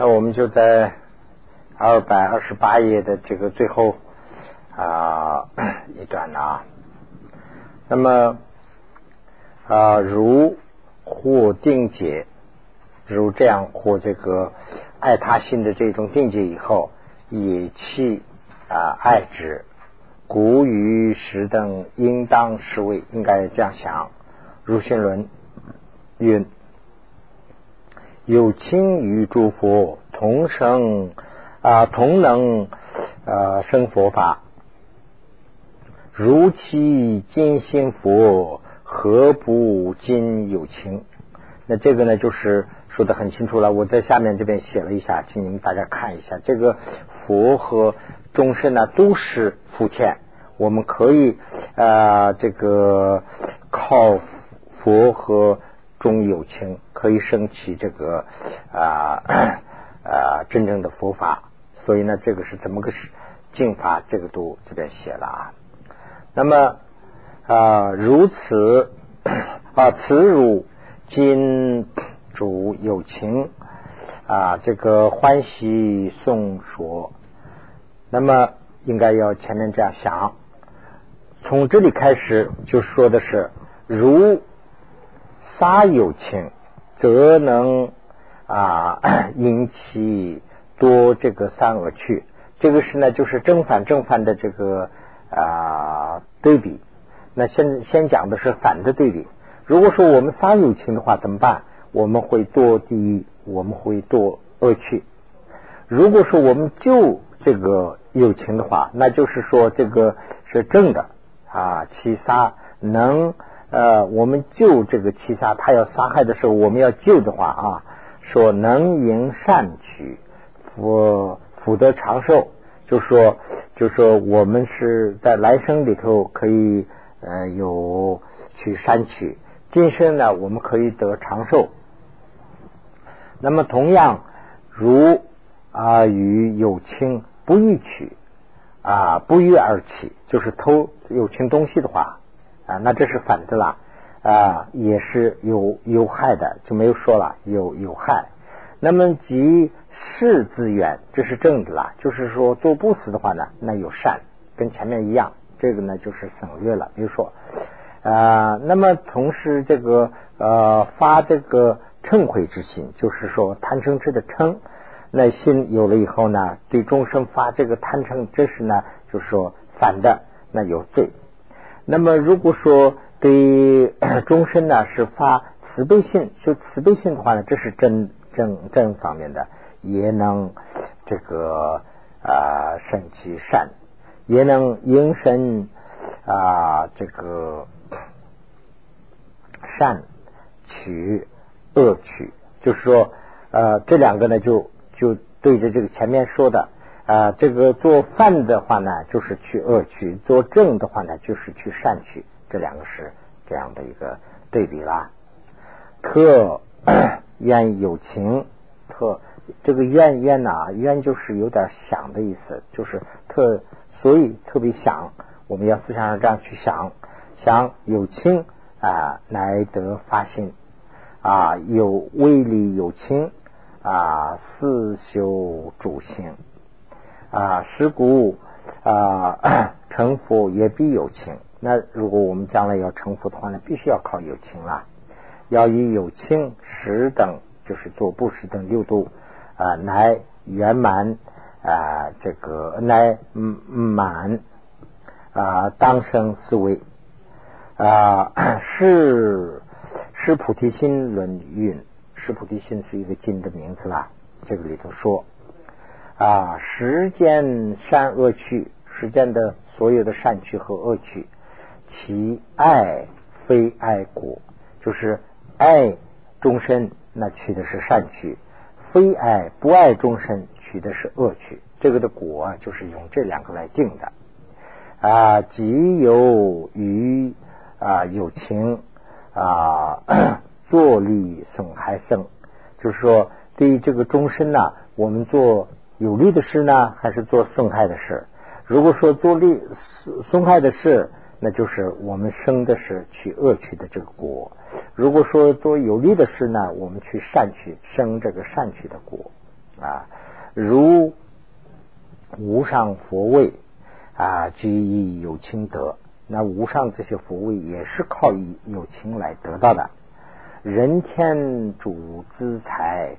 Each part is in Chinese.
那我们就在二百二十八页的这个最后啊 一段啊，那么啊如获定解，如这样或这个爱他心的这种定解以后，也弃啊爱之，古与时等应当是为应该这样想。如心论云。有情与诸佛同生啊，同能啊生佛法。如其今心佛，何不今有情？那这个呢，就是说的很清楚了。我在下面这边写了一下，请你们大家看一下。这个佛和众生呢，都是福田，我们可以啊，这个靠佛和。中有情可以升起这个啊 啊真正的佛法，所以呢，这个是怎么个境法？这个都这边写了啊。那么啊，如此啊，此汝今主有情啊，这个欢喜颂说，那么应该要前面这样想，从这里开始就说的是如。杀有情，则能啊 引起多这个三恶趣。这个是呢，就是正反正反的这个啊对比。那先先讲的是反的对比。如果说我们杀有情的话，怎么办？我们会多第一，我们会多恶趣。如果说我们就这个友情的话，那就是说这个是正的啊，其杀能。呃，我们救这个七杀，他要杀害的时候，我们要救的话啊，说能迎善取，福福得长寿，就说就说我们是在来生里头可以呃有去善取，今生呢我们可以得长寿。那么同样，如啊与有情不欲取啊不欲而起，就是偷有情东西的话。啊，那这是反的啦，啊，也是有有害的，就没有说了有有害。那么即是资源，这是正的啦，就是说做不死的话呢，那有善，跟前面一样，这个呢就是省略了，比如说啊，那么同时这个呃发这个嗔恚之心，就是说贪嗔痴的嗔，那心有了以后呢，对众生发这个贪嗔，这是呢就是说反的，那有罪。那么，如果说对终身呢是发慈悲心，就慈悲心的话呢，这是正正正方面的，也能这个啊生其善，也能应生啊这个善取恶取，就是说呃这两个呢就就对着这个前面说的。啊，这个做饭的话呢，就是去恶取；做正的话呢，就是去善取。这两个是这样的一个对比啦。特冤 有情，特这个冤冤呐，冤就是有点想的意思，就是特所以特别想，我们要思想上这样去想，想有情啊，乃得发心啊，有威力有情啊，四修主心。啊，十故啊，成佛也必有情。那如果我们将来要成佛的话呢，必须要靠有情了。要以有情十等，就是做布施等六度啊，来圆满啊，这个来满啊，当生思维啊，是是菩提心论运，是菩提心是一个经的名字啦。这个里头说。啊，世间善恶趣，世间的所有的善趣和恶趣，其爱非爱果，就是爱众生，那取的是善趣；非爱不爱众生，取的是恶趣。这个的果就是用这两个来定的。啊，即有于啊有情啊 作利损害生，就是说对于这个众生呢，我们做。有利的事呢，还是做损害的事？如果说做利损害的事，那就是我们生的是去恶取的这个果；如果说做有利的事呢，我们去善取生这个善取的果。啊，如无上佛位啊，居以有情得。那无上这些佛位也是靠以有情来得到的。人天主资财，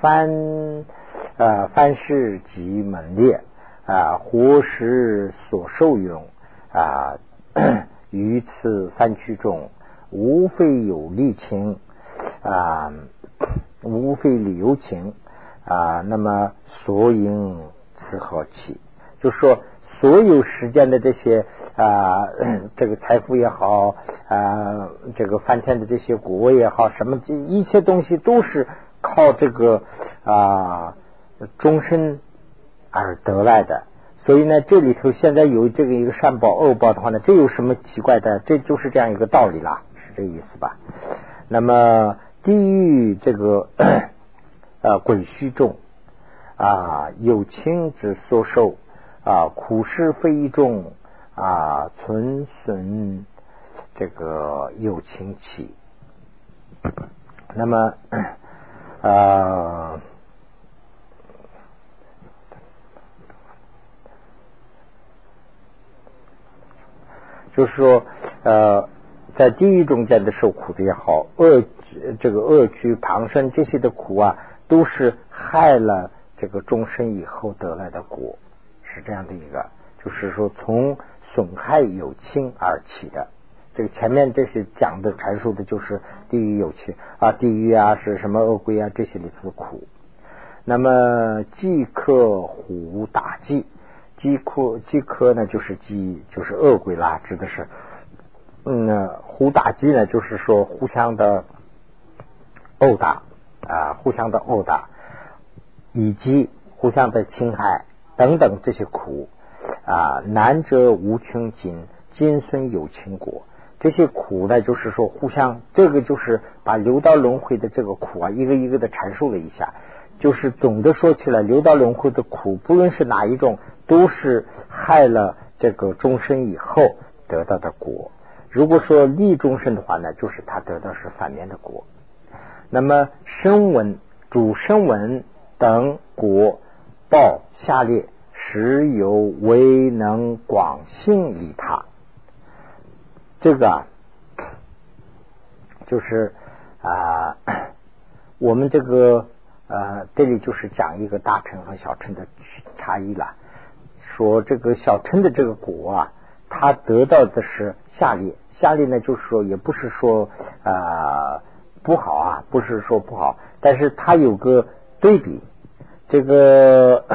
翻呃凡事及门列啊，活时所受用啊，于此三区中，无非有利情啊，无非理由情啊。那么所应此何起？就说所有时间的这些。啊，这个财富也好，啊，这个翻天的这些国也好，什么这一切东西都是靠这个啊终身而得来的。所以呢，这里头现在有这个一个善报恶报的话呢，这有什么奇怪的？这就是这样一个道理啦，是这意思吧？那么地狱这个 呃鬼虚重啊，有情之所受啊，苦是非重。啊，存损这个有情起，那么 呃，就是说呃，在地狱中间的受苦的也好，恶这个恶居旁生这些的苦啊，都是害了这个终身以后得来的果，是这样的一个，就是说从。损害有情而起的，这个前面这些讲的阐述的就是地狱有情啊，地狱啊是什么恶鬼啊这些里头的苦。那么饥克虎打饥，饥渴饥渴呢就是饥就是饿鬼啦，指的是嗯虎打饥呢就是说互相的殴打啊，互相的殴打以及互相的侵害等等这些苦。啊，难者无穷尽，今孙有情果。这些苦呢，就是说互相，这个就是把六道轮回的这个苦啊，一个一个的阐述了一下。就是总的说起来，六道轮回的苦，不论是哪一种，都是害了这个终身以后得到的果。如果说利终身的话呢，就是他得到是反面的果。那么声闻、主声闻等果报下列。实有为能广信利他，这个啊 就是啊，我们这个呃，这里就是讲一个大乘和小乘的差异了。说这个小乘的这个果啊，他得到的是下列，下列呢就是说，也不是说啊不好啊，不是说不好，但是他有个对比，这个。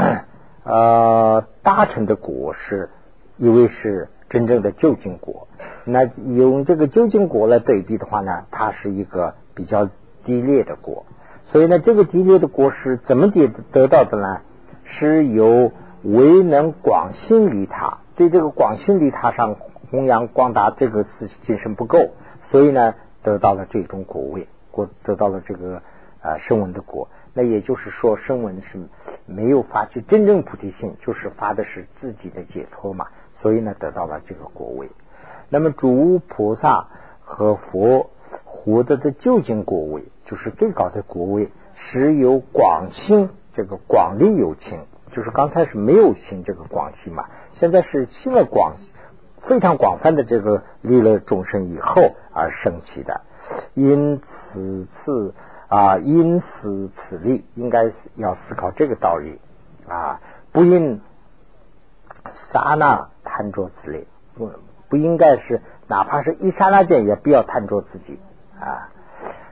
呃，大臣的果是，以为是真正的究竟果。那用这个究竟果来对比的话呢，它是一个比较低劣的果。所以呢，这个低劣的果是怎么得得到的呢？是由唯能广心利他，对这个广心利他上弘扬光大这个事精神不够，所以呢，得到了这种果位，果得到了这个啊声闻的果。那也就是说，声闻是没有发起真正菩提心，就是发的是自己的解脱嘛，所以呢，得到了这个果位。那么，主菩萨和佛获得的究竟果位，就是最高的果位，是有广心这个广利有情，就是刚才是没有行这个广西嘛，现在是行了广非常广泛的这个利了众生以后而升起的，因此次。啊，因此此力，应该要思考这个道理啊，不应刹那贪着此力，不不应该是哪怕是一刹那间也不要贪着自己啊。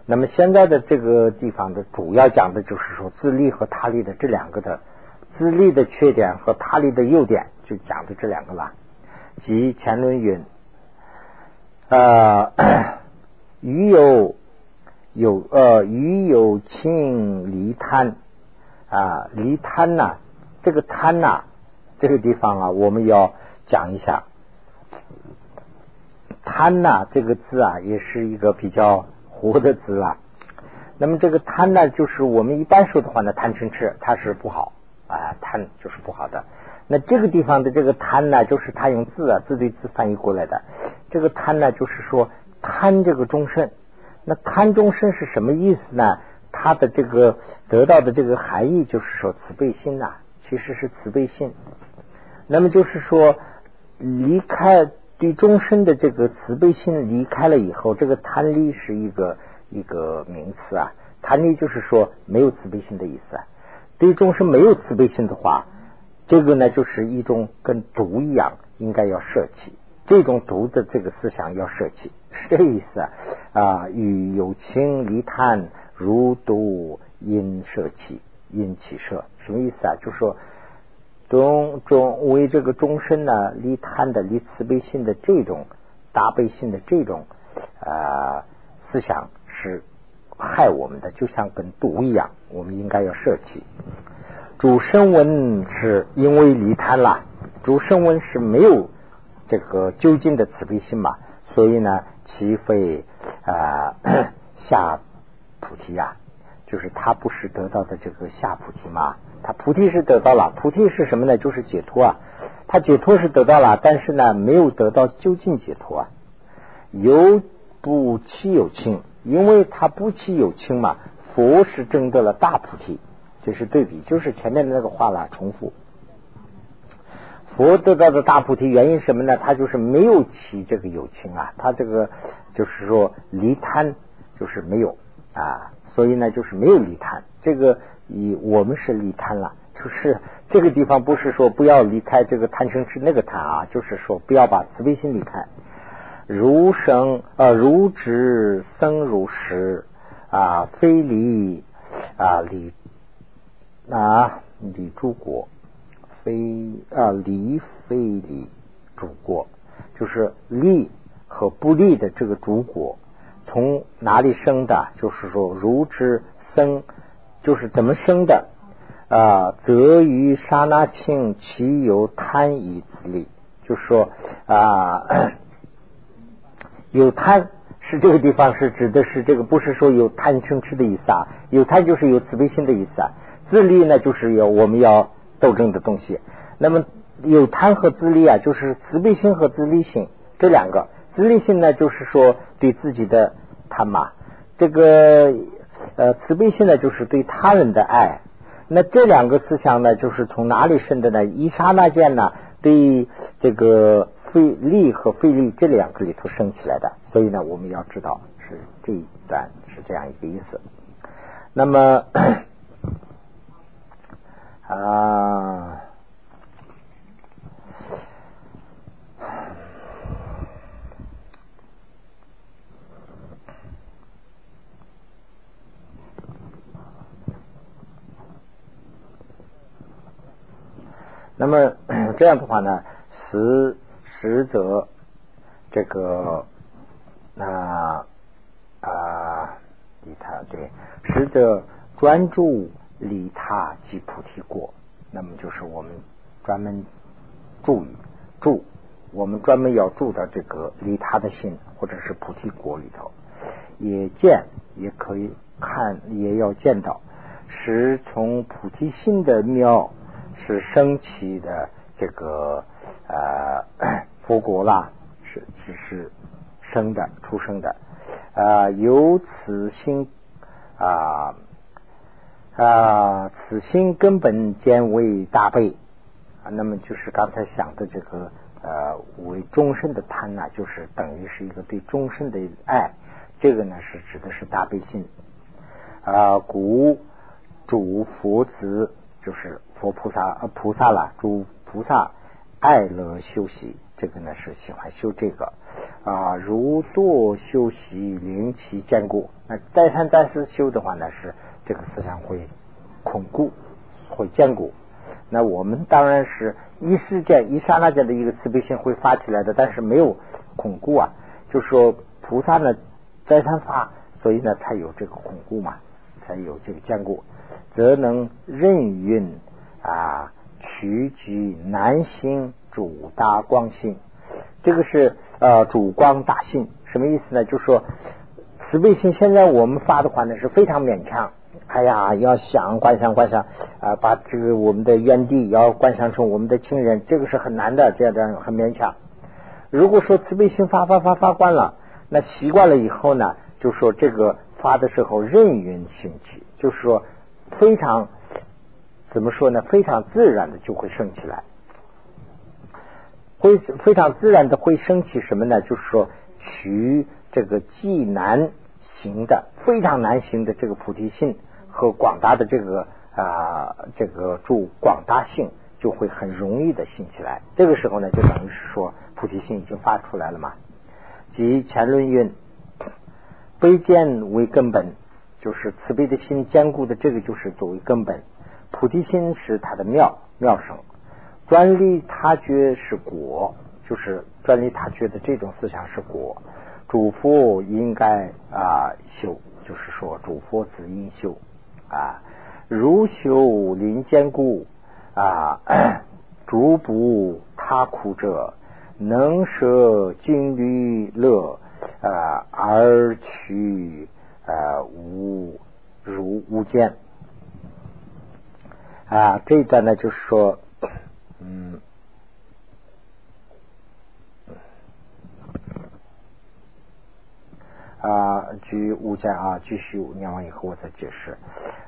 那么现在的这个地方的主要讲的就是说自利和他利的这两个的自利的缺点和他利的优点，就讲的这两个了。即前论云，呃，余有。有呃，与有情离贪啊，离贪呐，这个贪呐，这个地方啊，我们要讲一下。贪呐这个字啊，也是一个比较活的字啊。那么这个贪呢，就是我们一般说的话呢，贪嗔痴，它是不好啊，贪就是不好的。那这个地方的这个贪呢，就是他用字啊，字对字翻译过来的。这个贪呢，就是说贪这个终身。那贪终身是什么意思呢？它的这个得到的这个含义，就是说慈悲心呐，其实是慈悲心。那么就是说，离开对众生的这个慈悲心离开了以后，这个贪利是一个一个名词啊。贪利就是说没有慈悲心的意思。啊。对众生没有慈悲心的话，这个呢就是一种跟毒一样，应该要舍弃。这种毒的这个思想要舍弃，是这意思啊。啊，与有情离贪。如毒因舍弃，因起舍，什么意思啊？就说中中为这个终身呢，离贪的、离慈悲心的这种大悲心的这种啊思想是害我们的，就像跟毒一样，我们应该要舍弃。主声闻是因为离贪了，主声闻是没有这个究竟的慈悲心嘛，所以呢，其非啊下。菩提呀，就是他不是得到的这个下菩提嘛？他菩提是得到了，菩提是什么呢？就是解脱啊。他解脱是得到了，但是呢，没有得到究竟解脱啊。有不起有轻，因为他不起有情嘛。佛是争得了大菩提，这是对比，就是前面的那个话了，重复。佛得到的大菩提原因什么呢？他就是没有起这个有情啊，他这个就是说离贪就是没有。啊，所以呢，就是没有离贪。这个以我们是离贪了，就是这个地方不是说不要离开这个贪嗔痴那个贪啊，就是说不要把慈悲心离开。如生啊，如知生如实啊，非离啊离啊离诸国，非啊离非离诸国，就是利和不利的这个诸国。从哪里生的？就是说，如之生，就是怎么生的啊？则于刹那庆，其有贪以自利。就是说啊，有贪是这个地方是指的是这个，不是说有贪嗔痴的意思啊。有贪就是有慈悲心的意思啊。自利呢，就是有我们要斗争的东西。那么有贪和自利啊，就是慈悲心和自利心这两个。自利性呢，就是说对自己的贪嘛；这个呃慈悲心呢，就是对他人的爱。那这两个思想呢，就是从哪里生的呢？一刹那间呢，对这个费力和费力这两个里头升起来的。所以呢，我们要知道是这一段是这样一个意思。那么 啊。那么 这样的话呢，实实则这个啊啊利他对，实则专注利他即菩提果。那么就是我们专门注意住，我们专门要住到这个利他的心，或者是菩提果里头，也见也可以看，也要见到，实从菩提心的妙。是升起的这个呃 佛国啦，是只是生的出生的啊，由此心啊啊，此心根本兼为大悲啊，那么就是刚才想的这个呃为终身的贪呢，就是等于是一个对终身的爱，这个呢是指的是大悲心啊，古主佛子就是。佛菩萨呃菩萨了，诸菩萨爱乐修习，这个呢是喜欢修这个啊，如多修习灵其坚固。那再三再四修的话呢，是这个思想会巩固，会坚固。那我们当然是一时间一刹那间的一个慈悲心会发起来的，但是没有巩固啊。就是说菩萨呢再三发，所以呢才有这个巩固嘛，才有这个坚固，则能任运。啊，取居南星主大光性，这个是呃主光大性，什么意思呢？就是说慈悲心现在我们发的话呢是非常勉强。哎呀，要想观想观想啊，把这个我们的原地要观想成我们的亲人，这个是很难的，这样这样很勉强。如果说慈悲心发发发发惯了，那习惯了以后呢，就说这个发的时候任运兴起，就是说非常怎么说呢？非常自然的就会升起来，会非常自然的会升起什么呢？就是说取这个既难行的、非常难行的这个菩提心和广大的这个啊这个住广大性，就会很容易的兴起来。这个时候呢，就等于是说菩提心已经发出来了嘛。即前论云，悲见为根本，就是慈悲的心坚固的这个就是作为根本。菩提心是它的妙妙生，专利他觉是果，就是专利他觉的这种思想是果。主佛应该啊修，就是说主佛子应修啊，如修临坚固啊，逐步他苦者。能舍金律乐啊，而取啊无如无间啊，这一段呢就是说，嗯啊，举五件啊，继续念完以后我再解释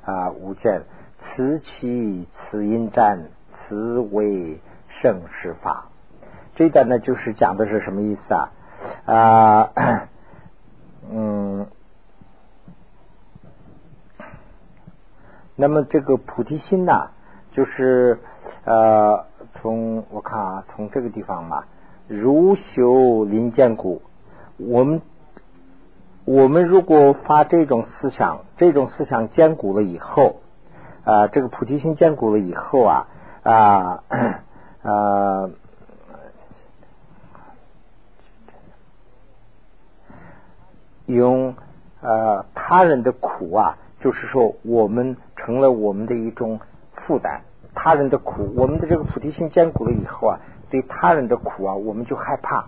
啊，五件此起此因战，此为盛世法。这一段呢，就是讲的是什么意思啊？啊，嗯，那么这个菩提心呢，就是呃，从我看啊，从这个地方嘛，如修林坚固，我们我们如果发这种思想，这种思想坚固了以后啊，这个菩提心坚固了以后啊啊啊。用呃他人的苦啊，就是说我们成了我们的一种负担。他人的苦，我们的这个菩提心坚固了以后啊，对他人的苦啊，我们就害怕。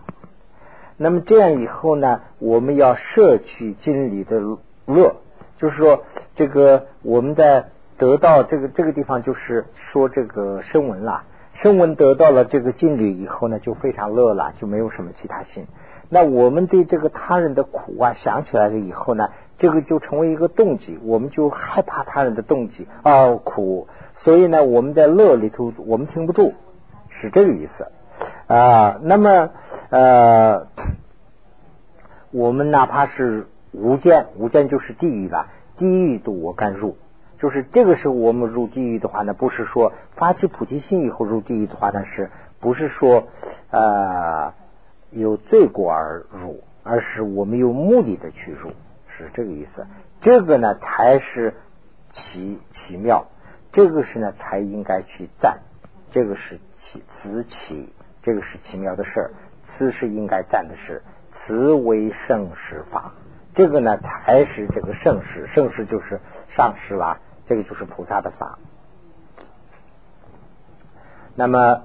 那么这样以后呢，我们要摄取经里的乐，就是说这个我们在得到这个这个地方，就是说这个声闻啦，声闻得到了这个经理以后呢，就非常乐了，就没有什么其他心。那我们对这个他人的苦啊想起来了以后呢，这个就成为一个动机，我们就害怕他人的动机啊苦，所以呢我们在乐里头我们停不住，是这个意思啊。那么呃，我们哪怕是无间，无间就是地狱了，地狱都我敢入，就是这个时候我们入地狱的话呢，不是说发起菩提心以后入地狱的话呢，是不是说呃？有罪过而入，而是我们有目的的去入，是这个意思。这个呢才是奇奇妙，这个是呢才应该去赞，这个是奇此奇，这个是奇妙的事儿，此是应该赞的事，此为圣世法，这个呢才是这个圣世，圣世就是上师啦，这个就是菩萨的法。那么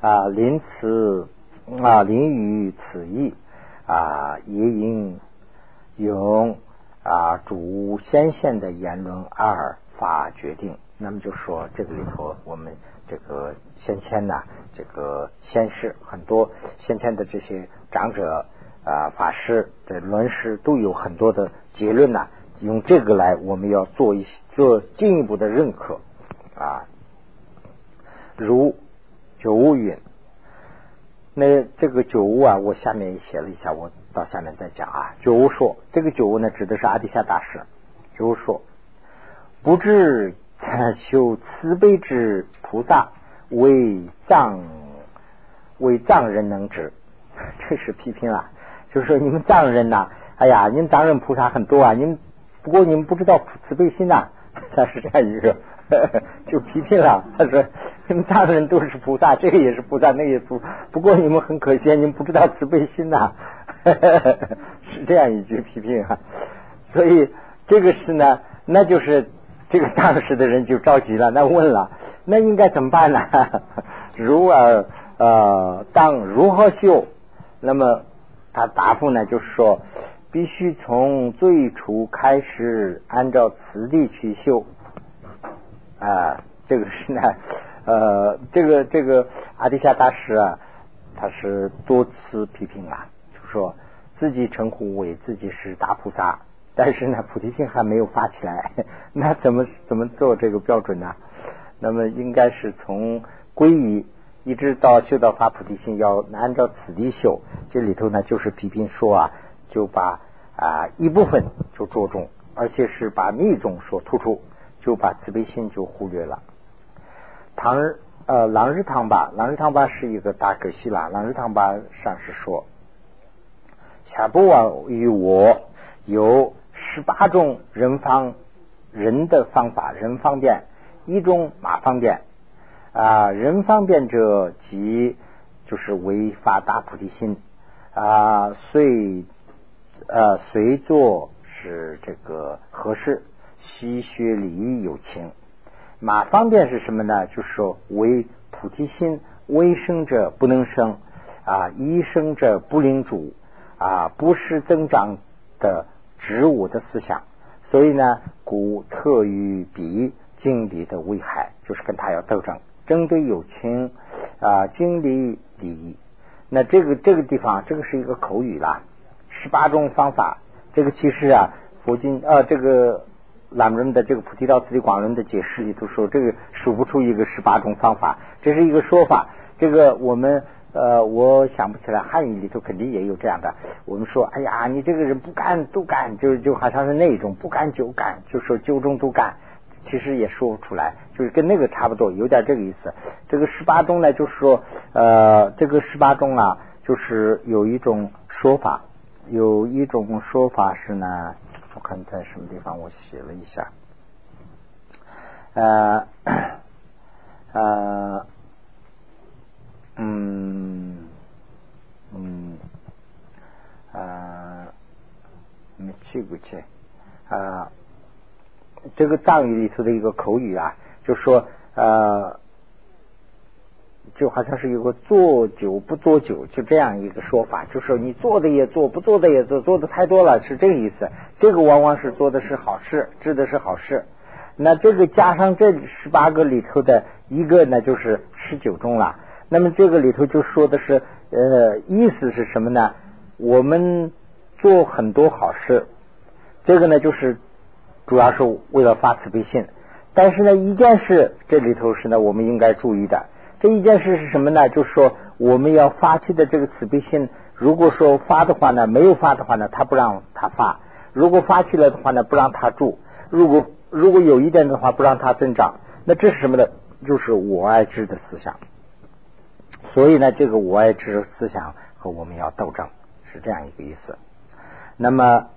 啊，临此。啊，临于此意啊，也应用啊主先贤的言论二法决定。那么就说这个里头，我们这个先前呢，这个先师很多先前的这些长者啊法师的论师都有很多的结论呢，用这个来我们要做一些做进一步的认可啊，如九五云。那这个九屋啊，我下面写了一下，我到下面再讲啊。九屋说，这个九屋呢，指的是阿底夏大师。九屋说，不知修慈悲之菩萨为藏为藏人能知，这是批评啊。就是说你们藏人呐，哎呀，你们藏人菩萨很多啊，你们不过你们不知道慈悲心呐，他是这样一个。就批评了，他说：“你们藏人都是菩萨，这个也是菩萨，那个也菩。不过你们很可惜，你们不知道慈悲心呐。”是这样一句批评啊。所以这个是呢，那就是这个当时的人就着急了，那问了，那应该怎么办呢？如尔呃，当如何修？那么他答复呢，就是说，必须从最初开始，按照此地去修。啊，这个是呢，呃，这个这个阿底夏大师啊，他是多次批评啊，就说自己称呼为自己是大菩萨但是呢，菩提心还没有发起来，那怎么怎么做这个标准呢？那么应该是从皈依一直到修到发菩提心，要按照此地修。这里头呢，就是批评说啊，就把啊一部分就着重，而且是把密宗所突出，就把慈悲心就忽略了。唐日呃，朗日唐巴，朗日唐巴是一个大可惜了。朗日唐巴上是说，下不往于我有十八种人方人的方法，人方便。一种马方便啊，人方便者即就是为发大菩提心啊，随呃随做是这个合适，吸血礼有情。马方便是什么呢？就是说为菩提心为生者不能生啊，一生者不领主啊，不是增长的植物的思想，所以呢，故特于彼。经理的危害就是跟他要斗争，针对友情啊，经理利益。那这个这个地方，这个是一个口语啦。十八种方法，这个其实啊，佛经啊，这个朗人的这个菩提道次第广论的解释里头说，这个数不出一个十八种方法，这是一个说法。这个我们呃，我想不起来汉语里头肯定也有这样的。我们说，哎呀，你这个人不干都干，就就好像是那种不干就干，就说九中都干。其实也说不出来，就是跟那个差不多，有点这个意思。这个十八宗呢，就是说，呃，这个十八宗啊，就是有一种说法，有一种说法是呢，我看在什么地方，我写了一下，呃，呃，嗯，嗯，呃，没去过去，啊。这个藏语里头的一个口语啊，就说呃，就好像是有个做酒不做酒，就这样一个说法，就是你做的也做，不做的也做，做的太多了是这个意思。这个往往是做的是好事，治的是好事。那这个加上这十八个里头的一个呢，就是十九中了。那么这个里头就说的是呃，意思是什么呢？我们做很多好事，这个呢就是。主要是为了发慈悲心，但是呢，一件事这里头是呢，我们应该注意的。这一件事是什么呢？就是说，我们要发起的这个慈悲心，如果说发的话呢，没有发的话呢，他不让他发；如果发起来的话呢，不让他住；如果如果有一点的话，不让他增长。那这是什么呢？就是我爱之的思想。所以呢，这个我爱之思想和我们要斗争，是这样一个意思。那么。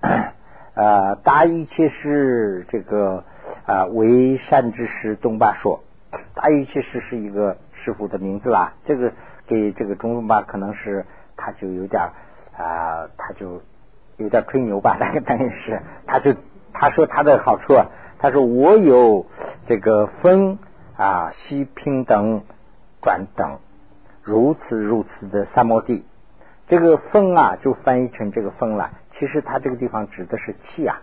呃，大禹切师这个啊，为善之师东巴说，大禹切师是一个师傅的名字啦。这个给这个中东巴可能是他就有点啊，他就有点吹牛吧，那个等于是他就他说他的好处，他说我有这个分啊西平等转等如此如此的三摩地，这个风啊就翻译成这个风了。其实他这个地方指的是气啊，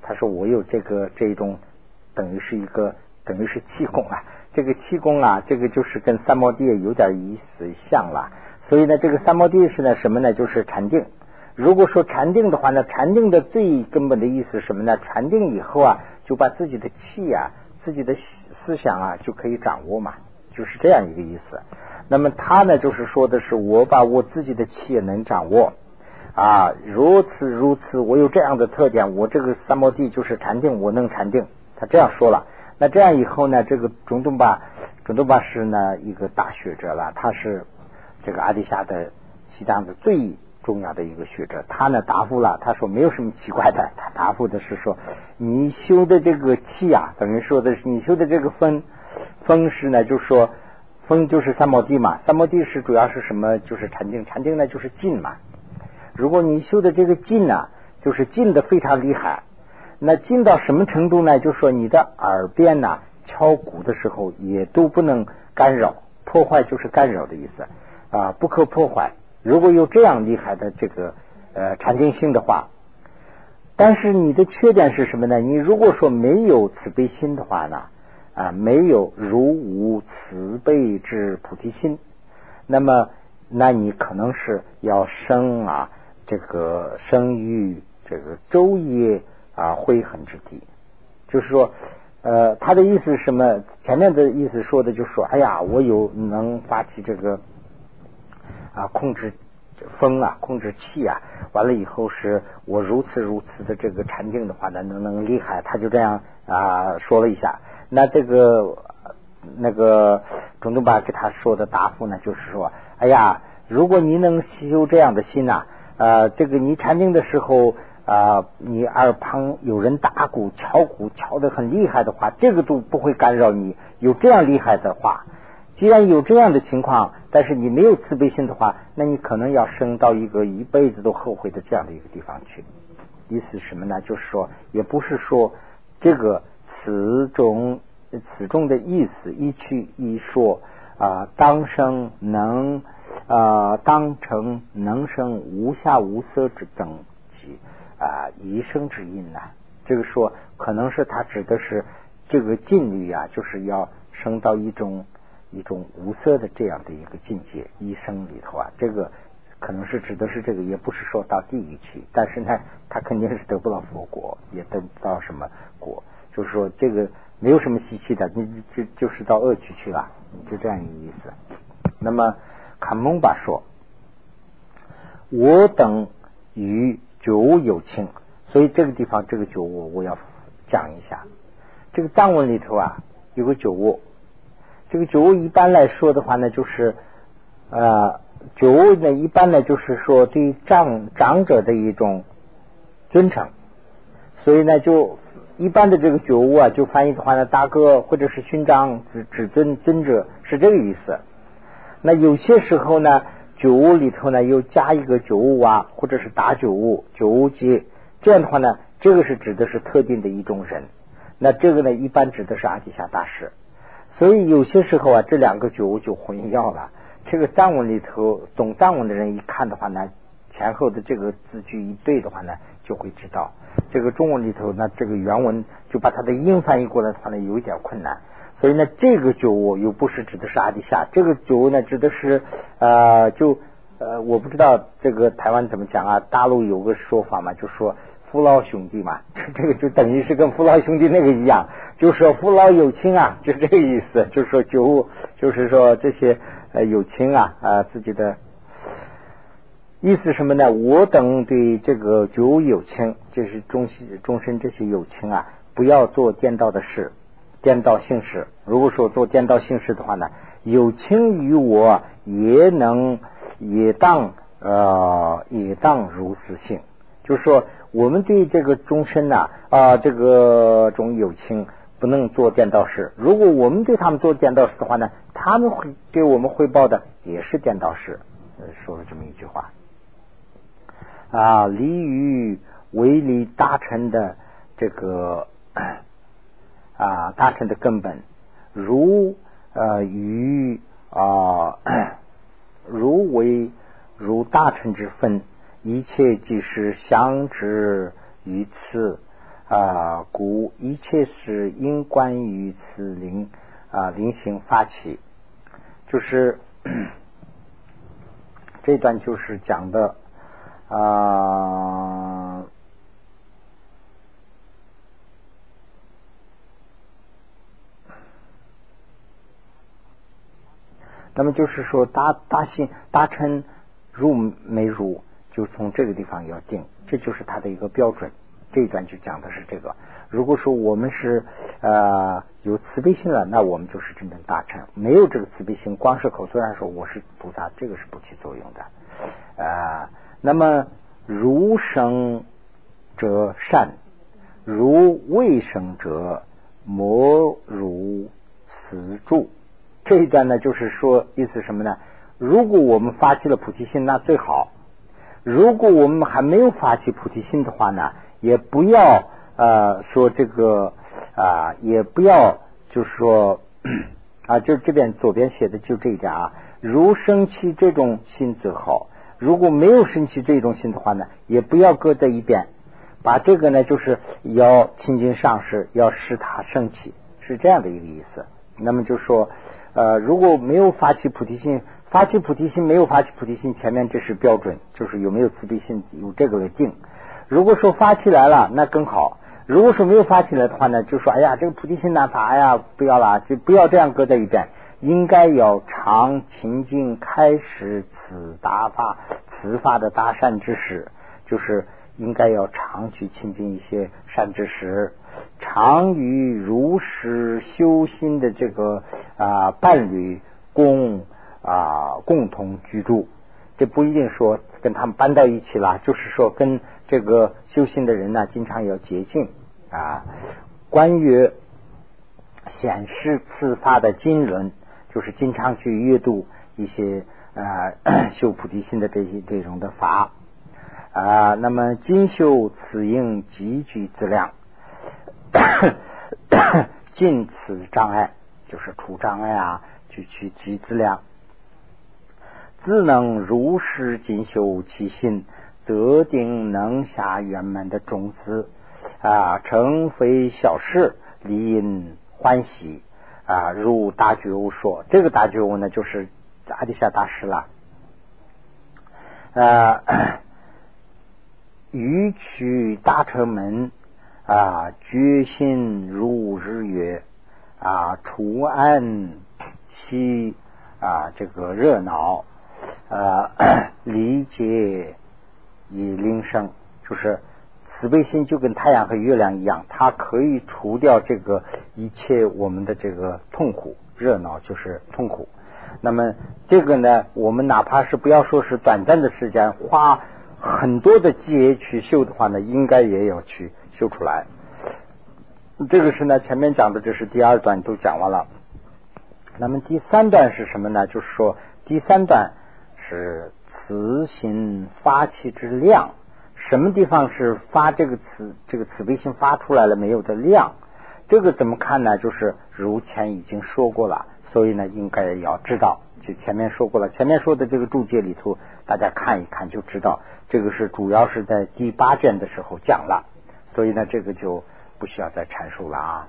他说我有这个这种，等于是一个等于是气功啊，这个气功啊，这个就是跟三摩地有点意思像了。所以呢，这个三摩地是呢什么呢？就是禅定。如果说禅定的话呢，禅定的最根本的意思是什么呢？禅定以后啊，就把自己的气啊、自己的思想啊就可以掌握嘛，就是这样一个意思。那么他呢，就是说的是我把我自己的气也能掌握。啊，如此如此，我有这样的特点，我这个三摩地就是禅定，我能禅定。他这样说了，那这样以后呢，这个中东巴，中东巴是呢一个大学者了，他是这个阿底峡的西藏的最重要的一个学者。他呢答复了，他说没有什么奇怪的，他答复的是说，你修的这个气啊，等于说的是你修的这个风，风是呢，就说风就是三摩地嘛，三摩地是主要是什么？就是禅定，禅定呢就是静嘛。如果你修的这个静呢，就是静的非常厉害，那静到什么程度呢？就说你的耳边呢敲鼓的时候也都不能干扰，破坏就是干扰的意思啊，不可破坏。如果有这样厉害的这个呃禅定性的话，但是你的缺点是什么呢？你如果说没有慈悲心的话呢啊，没有如无慈悲之菩提心，那么那你可能是要生啊。这个生于这个昼夜啊灰痕之地。就是说，呃，他的意思是什么？前面的意思说的就是说，哎呀，我有能发起这个啊控制风啊，控制气啊，完了以后是我如此如此的这个禅定的话呢，能能厉害。他就这样啊说了一下。那这个那个中东巴给他说的答复呢，就是说，哎呀，如果你能修这样的心呐，呃，这个你禅定的时候。啊，你耳旁有人打鼓、敲鼓，敲得很厉害的话，这个都不会干扰你。有这样厉害的话，既然有这样的情况，但是你没有慈悲心的话，那你可能要升到一个一辈子都后悔的这样的一个地方去。意思什么呢？就是说，也不是说这个此中此中的意思一去一说啊，当生能啊，当成能生无下无色之等级。啊，一生之音呐，这个说可能是他指的是这个禁律啊，就是要升到一种一种无色的这样的一个境界，一生里头啊，这个可能是指的是这个，也不是说到地狱去，但是呢，他肯定是得不到佛果，也得不到什么果，就是说这个没有什么稀奇的，你就就是到恶趣去了，就这样一个意思。那么卡蒙巴说，我等与。酒有情，所以这个地方这个九五我要讲一下。这个藏文里头啊有个九五，这个九五一般来说的话呢，就是呃九五呢一般呢就是说对长长者的一种尊称，所以呢就一般的这个九五啊就翻译的话呢大哥或者是勋章指指尊尊者是这个意思。那有些时候呢。九五里头呢，又加一个九五啊，或者是打九五、九五阶，这样的话呢，这个是指的是特定的一种人。那这个呢，一般指的是阿底峡大师。所以有些时候啊，这两个九五就混淆了。这个藏文里头懂藏文的人一看的话呢，前后的这个字句一对的话呢，就会知道。这个中文里头呢，这个原文就把它的音翻译过来的话呢，有一点困难。所以呢，这个酒窝又不是指的是阿迪夏，这个酒窝呢指的是呃，就呃，我不知道这个台湾怎么讲啊？大陆有个说法嘛，就说父老兄弟嘛，这个就等于是跟父老兄弟那个一样，就说父老有亲啊，就这个意思，就是说酒窝，就是说这些呃有亲啊啊自己的意思什么呢？我等对这个九有情，就是终终身这些有情啊，不要做颠倒的事。颠倒姓氏，如果说做颠倒姓氏的话呢，有情于我也能也当呃也当如此性，就是说我们对这个终身呐啊这个种有情不能做颠倒事，如果我们对他们做颠倒事的话呢，他们会给我们汇报的也是颠倒事，说了这么一句话啊，离于为离大臣的这个。啊，大乘的根本，如呃于啊，如为如大乘之分，一切即是相知于此啊，故一切是因关于此灵啊灵性发起，就是 这段就是讲的啊。那么就是说，大大心大乘入没入，就从这个地方要定，这就是它的一个标准。这一段就讲的是这个。如果说我们是呃有慈悲心了，那我们就是真正大乘；没有这个慈悲心，光是口头上说我是菩萨，这个是不起作用的。呃，那么如生者善，如未生者魔如死住。这一段呢，就是说意思什么呢？如果我们发起了菩提心，那最好；如果我们还没有发起菩提心的话呢，也不要呃说这个啊，也不要就是说 啊，就这边左边写的就这一点啊。如生起这种心则好，如果没有生起这种心的话呢，也不要搁在一边，把这个呢，就是要亲近上师，要使他升起，是这样的一个意思。那么就说。呃，如果没有发起菩提心，发起菩提心没有发起菩提心，前面这是标准，就是有没有慈悲心，有这个来定。如果说发起来了，那更好。如果说没有发起来的话呢，就说哎呀，这个菩提心难发，哎呀，不要了，就不要这样搁在一边，应该要常勤进开始此达法此法的大善之时，就是应该要常去亲近一些善知识，常与如实修心的这个啊伴侣共啊共同居住。这不一定说跟他们搬到一起了，就是说跟这个修行的人呢，经常要接近啊。关于显示自发的经纶，就是经常去阅读一些啊 修菩提心的这些这种的法啊。那么精修此应极具资量，尽此障碍，就是除障碍啊，去去积资量。自能如实进修其心，则定能下圆满的种子啊，成非小事，理应欢喜啊。如大觉悟说，这个大觉悟呢，就是阿底夏大师了。呃，欲取大乘门啊，决心如日月啊，除暗息啊，这个热闹。啊，理解以灵生，就是慈悲心就跟太阳和月亮一样，它可以除掉这个一切我们的这个痛苦，热闹就是痛苦。那么这个呢，我们哪怕是不要说是短暂的时间，花很多的劫去修的话呢，应该也要去修出来。这个是呢，前面讲的这是第二段都讲完了。那么第三段是什么呢？就是说第三段。是慈心发起之量，什么地方是发这个慈这个慈悲心发出来了没有的量？这个怎么看呢？就是如前已经说过了，所以呢，应该要知道。就前面说过了，前面说的这个注解里头，大家看一看就知道，这个是主要是在第八卷的时候讲了，所以呢，这个就不需要再阐述了啊。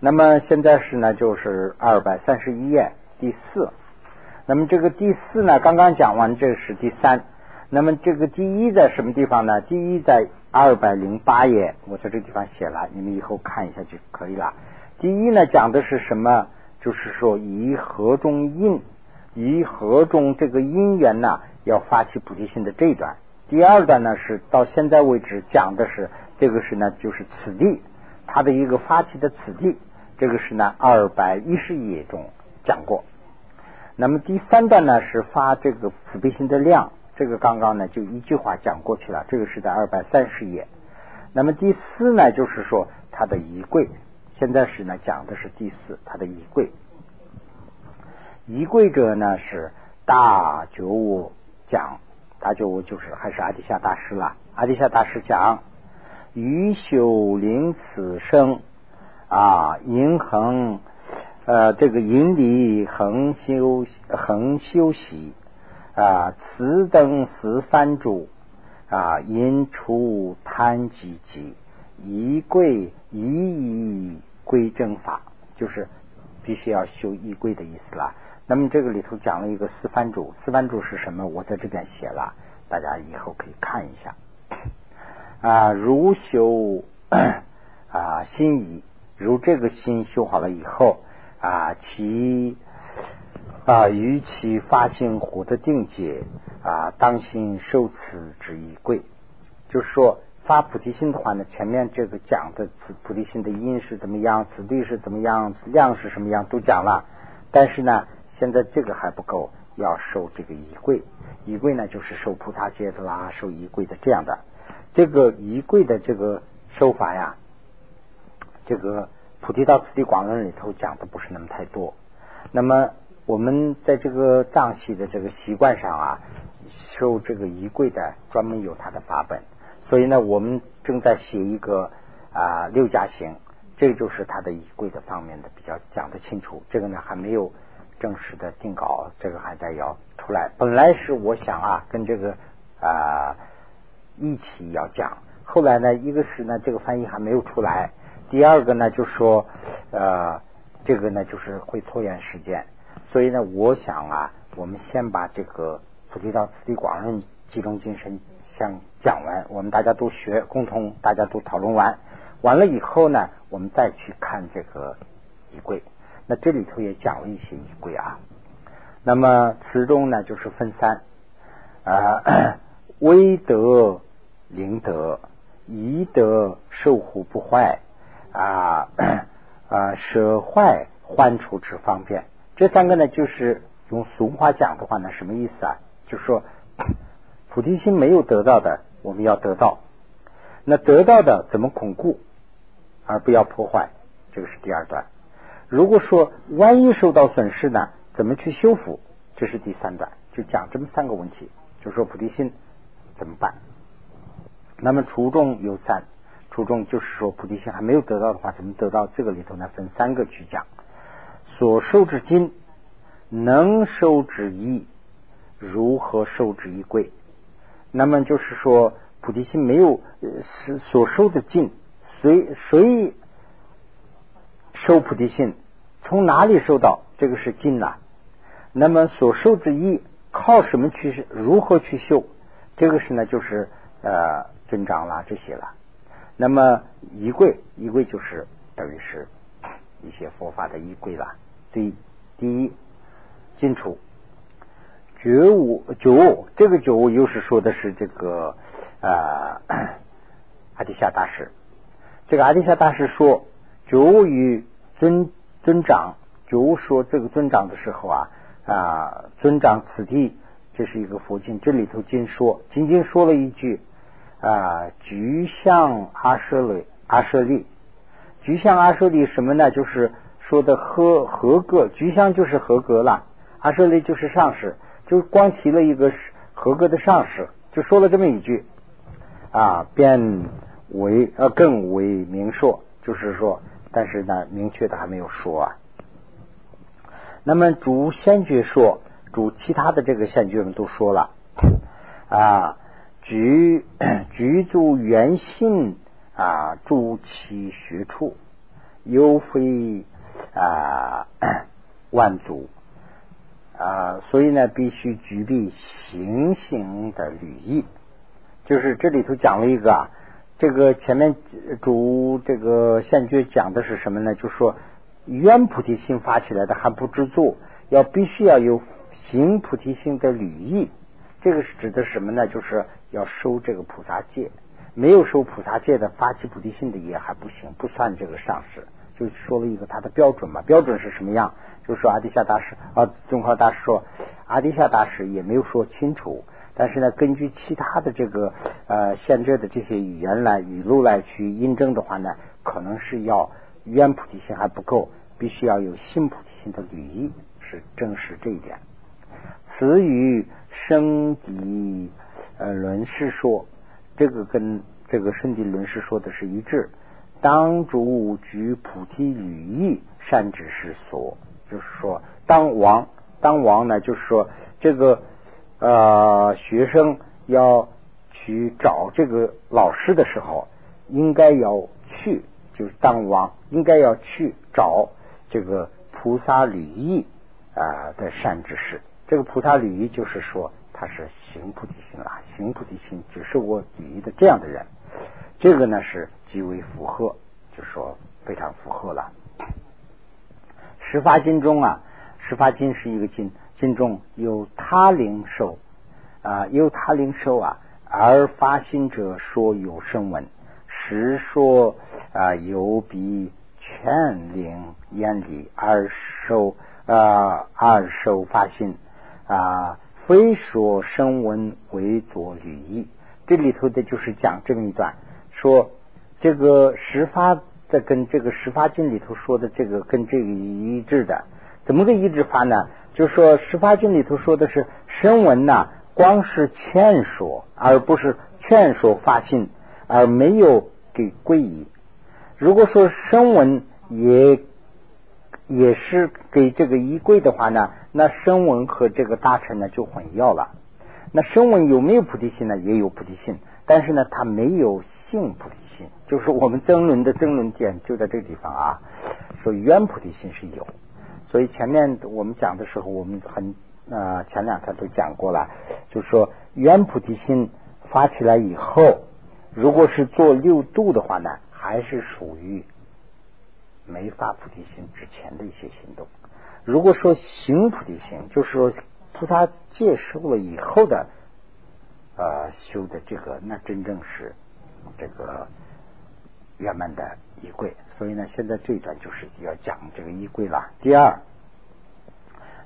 那么现在是呢，就是二百三十一页第四。那么这个第四呢，刚刚讲完，这是第三。那么这个第一在什么地方呢？第一在二百零八页，我在这地方写了，你们以后看一下就可以了。第一呢，讲的是什么？就是说以何中因，以何中这个因缘呢，要发起菩提心的这一段。第二段呢，是到现在为止讲的是这个是呢，就是此地它的一个发起的此地，这个是呢二百一十页中讲过。那么第三段呢是发这个慈悲心的量，这个刚刚呢就一句话讲过去了，这个是在二百三十页。那么第四呢就是说他的仪柜，现在是呢讲的是第四他的仪柜。仪柜者呢是大觉悟讲，大觉悟就是还是阿底夏大师了。阿底夏大师讲，于修灵此生啊，银恒。呃，这个引理恒修恒修习啊，此等四番主啊，因出贪积极，一归一以归正法，就是必须要修一归的意思啦。那么这个里头讲了一个四番主，四番主是什么？我在这边写了，大家以后可以看一下啊。如修啊心仪，如这个心修好了以后。啊，其啊，与其发心活的境界啊，当心受此之一贵。就是说，发菩提心的话呢，前面这个讲的菩菩提心的因是怎么样，此地是怎么样，量是什么样，都讲了。但是呢，现在这个还不够，要受这个仪贵。仪贵呢，就是受菩萨戒的啦，受仪贵的这样的。这个仪贵的这个受法呀，这个。菩提道次第广论里头讲的不是那么太多，那么我们在这个藏戏的这个习惯上啊，收这个仪柜的专门有它的法本，所以呢，我们正在写一个啊六加行，这就是它的仪柜的方面的比较讲得清楚。这个呢还没有正式的定稿，这个还在要出来。本来是我想啊跟这个啊一起要讲，后来呢，一个是呢这个翻译还没有出来。第二个呢，就说呃，这个呢就是会拖延时间，所以呢，我想啊，我们先把这个《菩提道次第广论》集中精神先讲完，我们大家都学，共同大家都讨论完，完了以后呢，我们再去看这个仪柜。那这里头也讲了一些仪柜啊。那么词中呢，就是分三啊，威德灵德，仪德受护不坏啊啊，舍坏患处之方便。这三个呢，就是用俗话讲的话呢，什么意思啊？就是说，菩提心没有得到的，我们要得到。那得到的怎么巩固，而不要破坏？这个是第二段。如果说万一受到损失呢，怎么去修复？这是第三段，就讲这么三个问题，就说菩提心怎么办？那么初中有三，初中就是说菩提心还没有得到的话，怎么得到？这个里头呢，分三个去讲：所受之金，能受之衣，如何受之衣贵？那么就是说。菩提心没有是所受的尽，谁谁受菩提心？从哪里受到？这个是尽呐。那么所受之衣，靠什么去？如何去修？这个是呢，就是呃尊长啦这些了。那么衣柜，衣柜就是等于是一些佛法的衣柜了。对，第一进出觉悟，觉悟这个觉悟又是说的是这个。啊，阿底夏大师，这个阿底夏大师说，觉悟与尊尊长，就说这个尊长的时候啊啊，尊长此地，这是一个佛经，这里头经说，仅仅说了一句啊，具相阿舍利阿舍利，具相阿舍利什么呢？就是说的合合格，菊香就是合格了，阿舍利就是上士，就光提了一个合格的上士，就说了这么一句。啊，变为呃更为明说，就是说，但是呢，明确的还没有说啊。那么主先觉说，主其他的这个先觉们都说了啊，举 举足原性啊，诸其学处，犹非啊 万足啊，所以呢，必须具备行行的履意。就是这里头讲了一个啊，这个前面主这个现觉讲的是什么呢？就说愿菩提心发起来的还不知足，要必须要有行菩提心的履意。这个是指的什么呢？就是要收这个菩萨戒，没有收菩萨戒的发起菩提心的也还不行，不算这个上士。就说了一个他的标准嘛，标准是什么样？就说阿底夏大师啊，宗考大师说阿底夏大师也没有说清楚。但是呢，根据其他的这个呃现在的这些语言来语录来去印证的话呢，可能是要原菩提心还不够，必须要有新菩提心的履意，是证实这一点。此与圣地呃论师说，这个跟这个圣地论师说的是一致。当主举菩提履意，善知识所，就是说当王当王呢，就是说这个。呃，学生要去找这个老师的时候，应该要去，就是当王应该要去找这个菩萨履意啊的善知识。这个菩萨履意就是说他是行菩提心啊，行菩提心只是我履意的这样的人，这个呢是极为符合，就是说非常符合了。十法经中啊，十法经是一个经。经中有他灵受啊，有他灵受啊，而发心者说有声闻，实说啊有比全灵眼里而受啊而受发心啊，非说声闻为作履意。这里头的就是讲这么一段，说这个十发的跟这个十发经里头说的这个跟这个一致的，怎么个一致法呢？就说十发经里头说的是声闻呐，光是劝说，而不是劝说发心，而没有给皈依。如果说声闻也也是给这个依归的话呢，那声闻和这个大乘呢就混淆了。那声闻有没有菩提心呢？也有菩提心，但是呢，他没有性菩提心。就是我们争论的争论点就在这个地方啊，说原菩提心是有。所以前面我们讲的时候，我们很啊前两天都讲过了，就是说原菩提心发起来以后，如果是做六度的话呢，还。是属于没发菩提心之前的一些行动。如果说行菩提心，就是说菩萨接受了以后的呃修的这个，那真正是这个圆满的衣柜。所以呢，现在这一段就是要讲这个衣柜了。第二，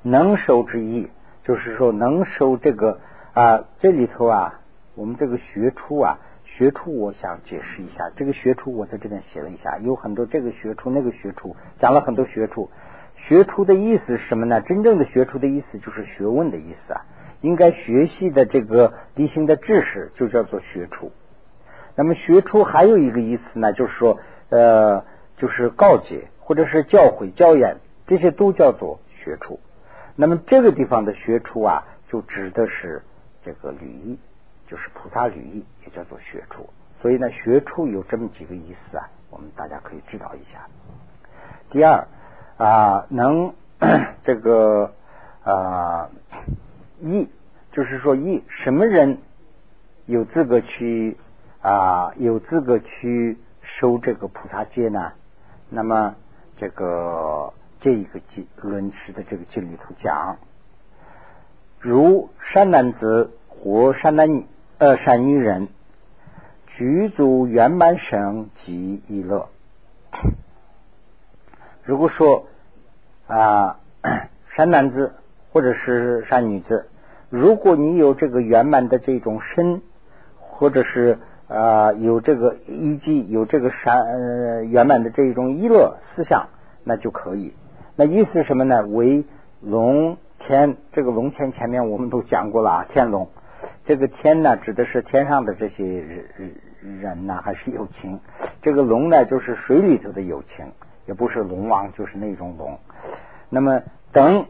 能收之意，就是说能收这个啊，这里头啊，我们这个学出啊。学出，我想解释一下。这个学出，我在这边写了一下，有很多这个学出、那个学出，讲了很多学出。学出的意思是什么呢？真正的学出的意思就是学问的意思啊。应该学习的这个理性的知识，就叫做学处。那么学处还有一个意思呢，就是说，呃，就是告诫或者是教诲、教言，这些都叫做学处。那么这个地方的学处啊，就指的是这个履仪。就是菩萨履意，也叫做学处。所以呢，学处有这么几个意思啊，我们大家可以知道一下。第二啊，能 这个啊义，就是说义，什么人有资格去啊有资格去收这个菩萨戒呢？那么这个这一个经论师的这个经里头讲，如善男子或善男女。呃，善女人具足圆满生及一乐。如果说啊，善男子或者是善女子，如果你有这个圆满的这种身，或者是啊有这个依据有这个善呃圆满的这种一乐思想，那就可以。那意思什么呢？为龙天，这个龙天前面我们都讲过了啊，天龙。这个天呢，指的是天上的这些人人呢，还是有情？这个龙呢，就是水里头的有情，也不是龙王，就是那种龙。那么等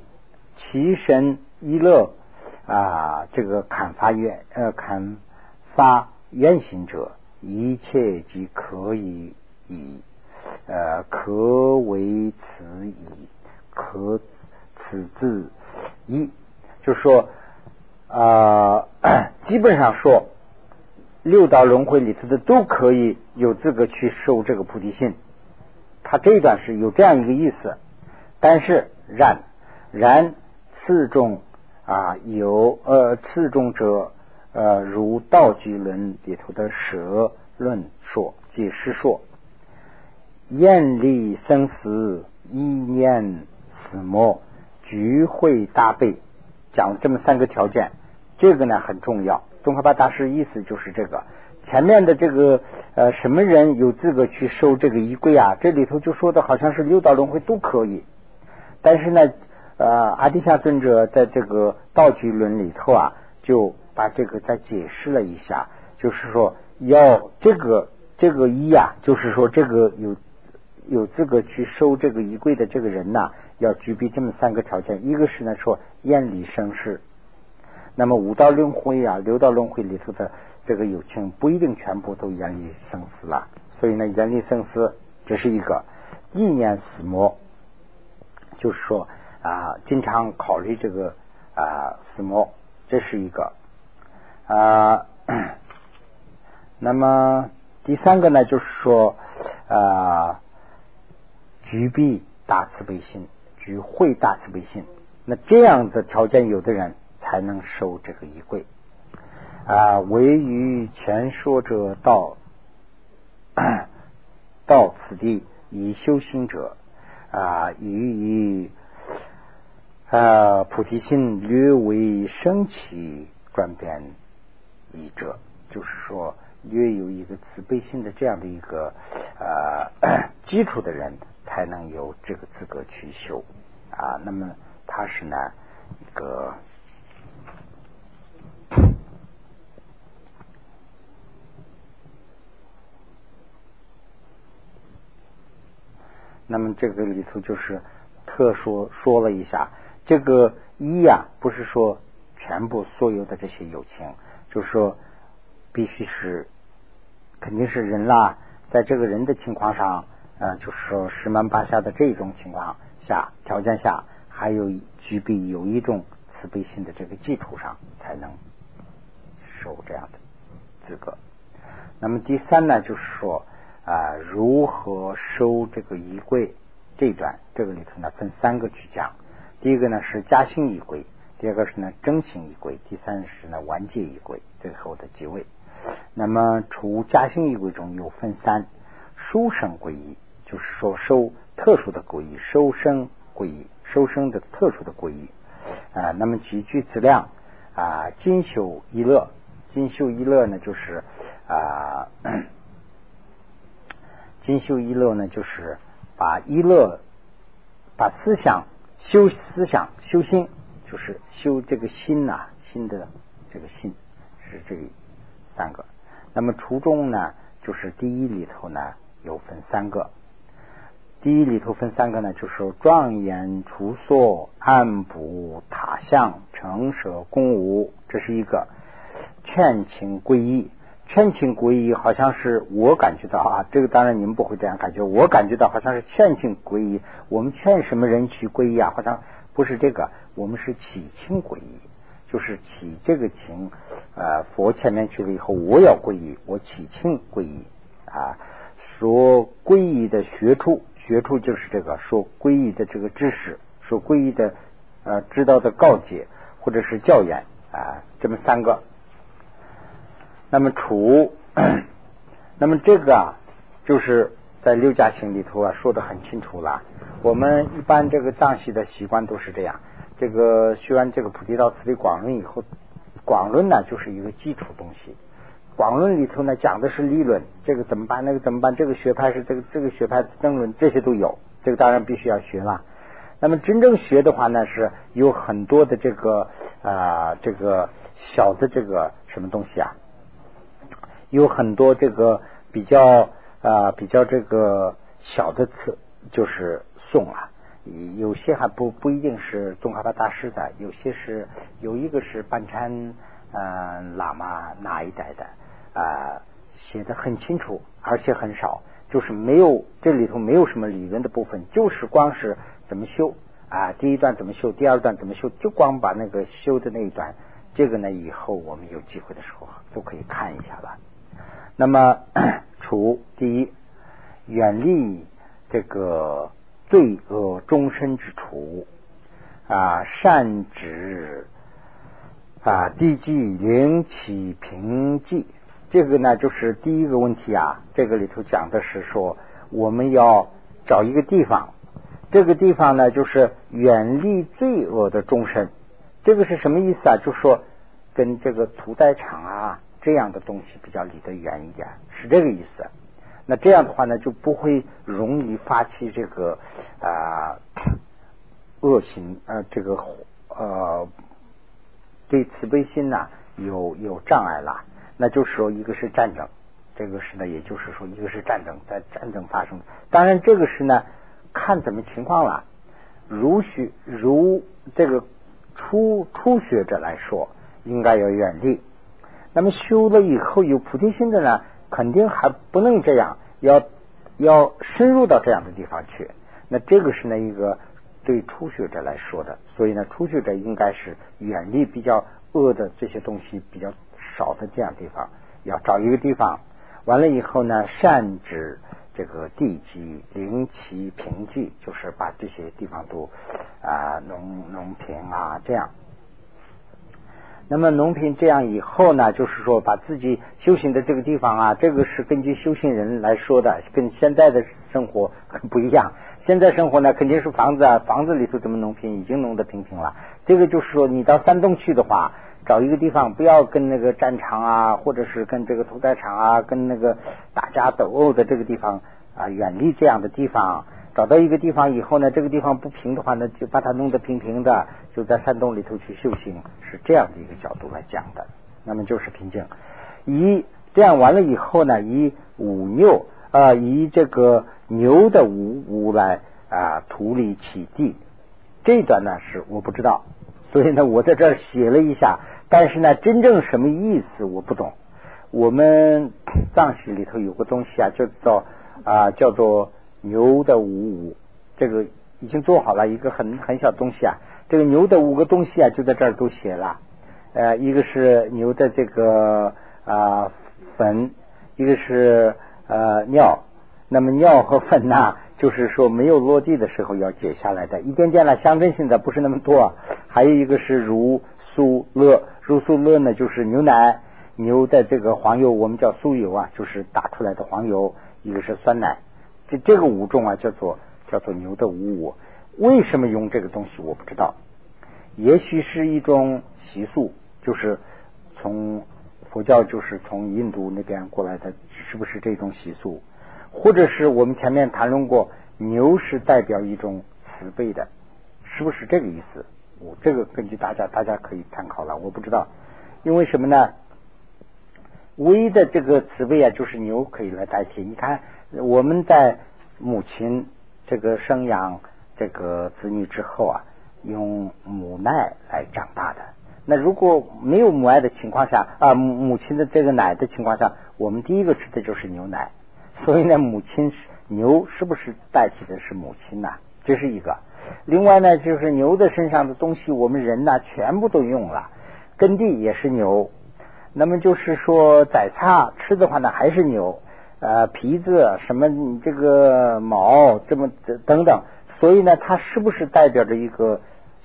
其身一乐啊，这个砍发愿呃砍发愿行者，一切即可以以呃可为此以可此自一，就说。啊，基本上说，六道轮回里头的都可以有资格去受这个菩提心。他这一段是有这样一个意思，但是然然次中啊有呃次中者呃如道集论里头的蛇论说解释说，厌离生死一念死魔聚会大悲，讲了这么三个条件。这个呢很重要，宗喀巴大师意思就是这个前面的这个呃什么人有资格去收这个衣柜啊？这里头就说的好像是六道轮回都可以，但是呢呃阿底夏尊者在这个道具论里头啊，就把这个再解释了一下，就是说要这个这个一啊，就是说这个有有资格去收这个衣柜的这个人呐，要具备这么三个条件，一个是呢说厌离生世。那么五道轮回啊，六道轮回里头的这个友情不一定全部都远离生死了，所以呢，远离生死这是一个意念死魔，就是说啊，经常考虑这个啊死魔，这是一个啊。那么第三个呢，就是说啊，具备大慈悲心，具会大慈悲心，那这样的条件，有的人。才能收这个衣柜啊！唯于前说者到到 此地以修行者啊，与以啊菩提心略为升起转变一者，就是说略有一个慈悲心的这样的一个啊 基础的人，才能有这个资格去修啊。那么他是呢一个。那么这个里头就是特说说了一下，这个一呀，不是说全部所有的这些友情，就是说必须是肯定是人啦，在这个人的情况上，呃，就是说十门八下的这种情况下条件下，还有具备有一种慈悲心的这个基础上，才能受这样的资格。那么第三呢，就是说。啊如何收这个衣柜这一段，这个里头呢分三个去讲。第一个呢是嘉兴仪轨，第二个是呢征行仪轨，第三是呢完结仪轨，最后的几位。那么除嘉兴仪轨中有分三，书生归一，就是说收特殊的归一，收生归一，收生的特殊的归一啊。那么集聚资量啊，金修一乐，金修一乐呢就是啊，金修一乐呢就是把一乐把思想修思想修心，就是修这个心呐，心的这个心是这个。三个，那么初中呢，就是第一里头呢有分三个，第一里头分三个呢，就是庄严处所、安补塔相、成舍公无，这是一个劝请皈依。劝请皈依，好像是我感觉到啊，这个当然你们不会这样感觉，我感觉到好像是劝请皈依。我们劝什么人去皈依啊？好像不是这个，我们是祈请皈依。就是起这个情，呃，佛前面去了以后，我要皈依，我起请皈依啊。说皈依的学处，学处就是这个说皈依的这个知识，说皈依的呃知道的告诫或者是教言啊，这么三个。那么除，那么这个啊，就是在六家行里头啊说的很清楚了。我们一般这个藏系的习惯都是这样。这个学完这个菩提道次第广论以后，广论呢就是一个基础东西。广论里头呢讲的是立论，这个怎么办？那个怎么办？这个学派是这个这个学派争论，这些都有。这个当然必须要学了。那么真正学的话呢，是有很多的这个啊这个小的这个什么东西啊，有很多这个比较啊比较这个小的词，就是颂啊。有些还不不一定是宗喀巴大师的，有些是有一个是班禅嗯喇嘛那一代的啊，写的很清楚，而且很少，就是没有这里头没有什么理论的部分，就是光是怎么修啊，第一段怎么修，第二段怎么修，就光把那个修的那一段，这个呢以后我们有机会的时候都可以看一下了。那么 除第一远离这个。罪恶终身之处啊，善止啊，地基灵起平寂，这个呢就是第一个问题啊。这个里头讲的是说，我们要找一个地方，这个地方呢就是远离罪恶的终身。这个是什么意思啊？就说跟这个屠宰场啊这样的东西比较离得远一点，是这个意思。那这样的话呢，就不会容易发起这个啊恶心呃这个呃对慈悲心呐有有障碍了。那就是说，一个是战争，这个是呢，也就是说，一个是战争，在战争发生。当然，这个是呢，看怎么情况了。如学如这个初初学者来说，应该要远离。那么修了以后有菩提心的呢？肯定还不能这样，要要深入到这样的地方去。那这个是呢一个对初学者来说的，所以呢初学者应该是远离比较恶的这些东西比较少的这样地方，要找一个地方。完了以后呢，善止这个地基灵奇平瘠，就是把这些地方都啊农农平啊这样。那么农平这样以后呢，就是说把自己修行的这个地方啊，这个是根据修行人来说的，跟现在的生活很不一样。现在生活呢，肯定是房子啊，房子里头怎么农平，已经弄得平平了。这个就是说，你到山东去的话，找一个地方，不要跟那个战场啊，或者是跟这个屠宰场啊，跟那个打架斗殴的这个地方啊，远离这样的地方。找到一个地方以后呢，这个地方不平的话呢，就把它弄得平平的，就在山洞里头去修行，是这样的一个角度来讲的。那么就是平静。以这样完了以后呢，以五牛啊，以这个牛的五五来啊，土里起地。这段呢是我不知道，所以呢我在这儿写了一下，但是呢真正什么意思我不懂。我们藏戏里头有个东西啊，叫做啊叫做。牛的五五，这个已经做好了一个很很小东西啊。这个牛的五个东西啊，就在这儿都写了。呃，一个是牛的这个啊粉，一个是呃尿那么尿和粪呐，就是说没有落地的时候要解下来的，一点点了，象征性的不是那么多。还有一个是乳素乐，乳素乐呢就是牛奶牛的这个黄油，我们叫酥油啊，就是打出来的黄油。一个是酸奶，这这个五种啊叫做叫做牛的五五。为什么用这个东西我不知道，也许是一种习俗，就是从佛教就是从印度那边过来的，是不是这种习俗？或者是我们前面谈论过，牛是代表一种慈悲的，是不是这个意思？我这个根据大家大家可以参考了，我不知道，因为什么呢？唯一的这个慈悲啊，就是牛可以来代替。你看我们在母亲这个生养这个子女之后啊，用母奶来长大的。那如果没有母爱的情况下啊，母亲的这个奶的情况下，我们第一个吃的就是牛奶。所以呢，母亲牛是不是代替的是母亲呢？这是一个。另外呢，就是牛的身上的东西，我们人呢全部都用了，耕地也是牛。那么就是说宰杀吃的话呢，还是牛呃皮子什么这个毛这么等等。所以呢，它是不是代表着一个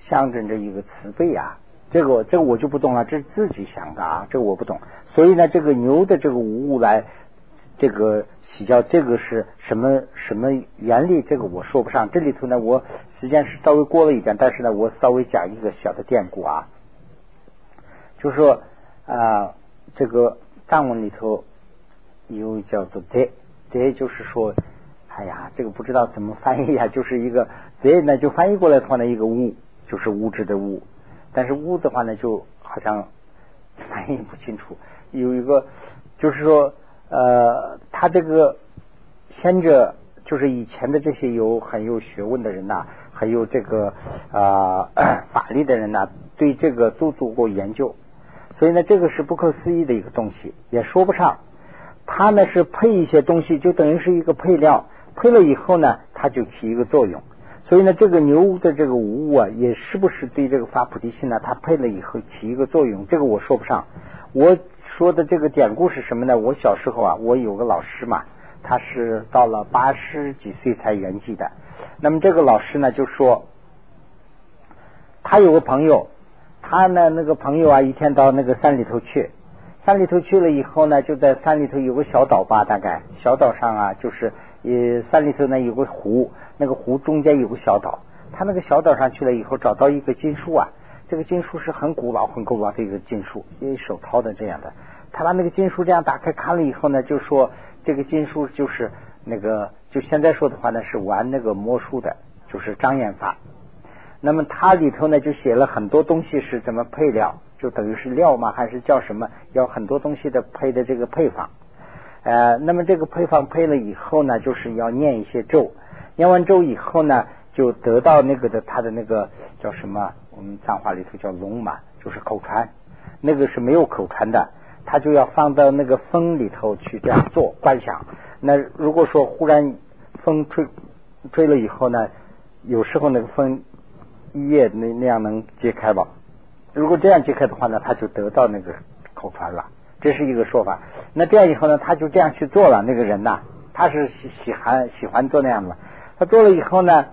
象征着一个慈悲啊？这个这个我就不懂了，这是自己想的啊，这个我不懂。所以呢，这个牛的这个无物来。这个洗教这个是什么什么原理？这个我说不上。这里头呢，我时间是稍微过了一点，但是呢，我稍微讲一个小的典故啊，就是说啊，这个藏文里头又叫做“德”，“德”就是说，哎呀，这个不知道怎么翻译啊，就是一个“德”呢，就翻译过来的话呢，一个“物”就是物质的“物”，但是“物”的话呢，就好像翻译不清楚。有一个就是说。呃，他这个先者就是以前的这些有很有学问的人呐，很有这个啊 法力的人呐，对这个都做过研究，所以呢，这个是不可思议的一个东西，也说不上。他呢是配一些东西，就等于是一个配料，配了以后呢，它就起一个作用。所以呢，这个牛的这个无物啊，也是不是对这个发菩提心呢？它配了以后起一个作用，这个我说不上。我。说的这个典故是什么呢？我小时候啊，我有个老师嘛，他是到了八十几岁才圆寂的。那么这个老师呢，就说他有个朋友，他呢那个朋友啊，一天到那个山里头去，山里头去了以后呢，就在山里头有个小岛吧，大概小岛上啊，就是呃山里头呢有个湖，那个湖中间有个小岛，他那个小岛上去了以后，找到一个金书啊。这个金书是很古老、很古老的一个金属，因为手掏的这样的。他把那个金书这样打开看了以后呢，就说这个金书就是那个，就现在说的话呢，是玩那个魔术的，就是障眼法。那么它里头呢就写了很多东西是怎么配料，就等于是料嘛，还是叫什么？要很多东西的配的这个配方。呃，那么这个配方配了以后呢，就是要念一些咒，念完咒以后呢，就得到那个的他的那个叫什么？我们藏话里头叫龙马，就是口传，那个是没有口传的，他就要放到那个风里头去这样做观想。那如果说忽然风吹吹了以后呢，有时候那个风一夜那那样能揭开吧？如果这样揭开的话呢，他就得到那个口传了，这是一个说法。那这样以后呢，他就这样去做了。那个人呐，他是喜喜欢喜欢做那样的，他做了以后呢，